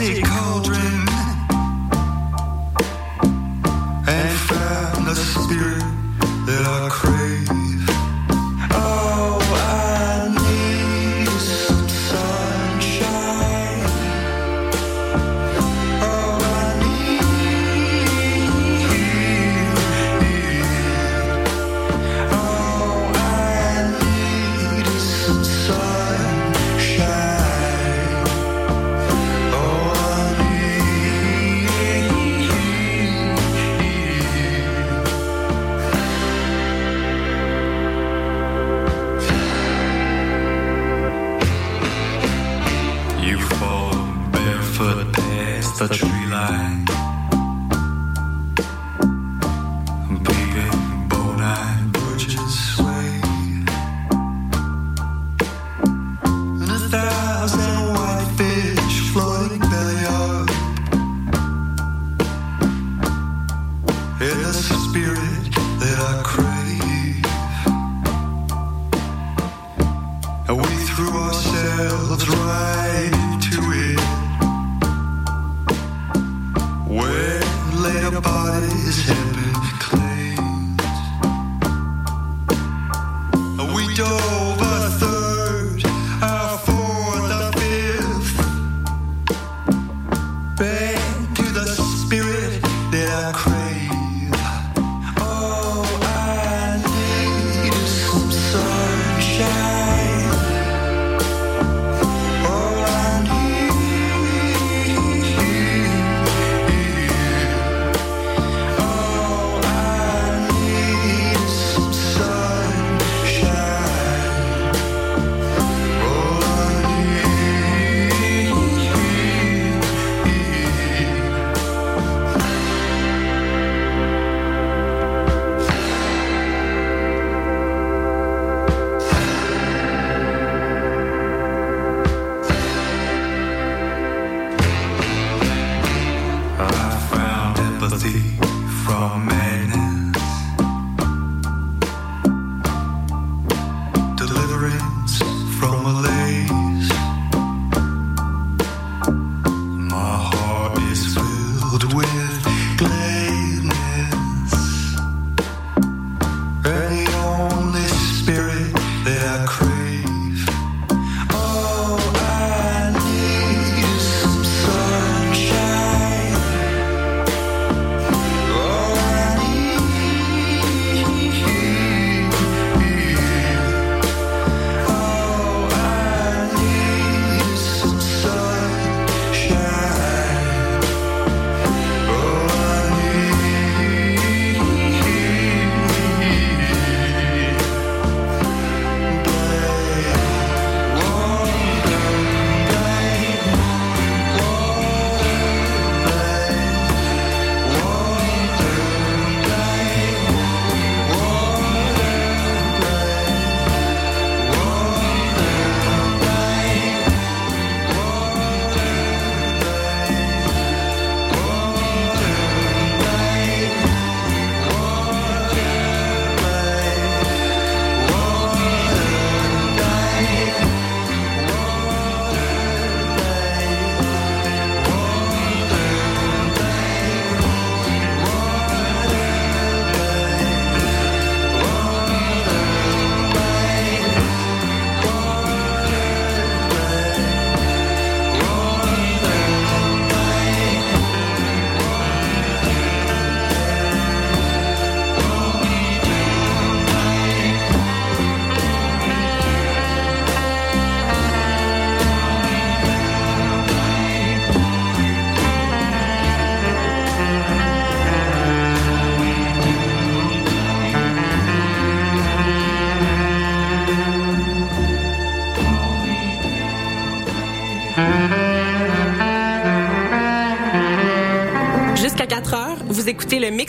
music.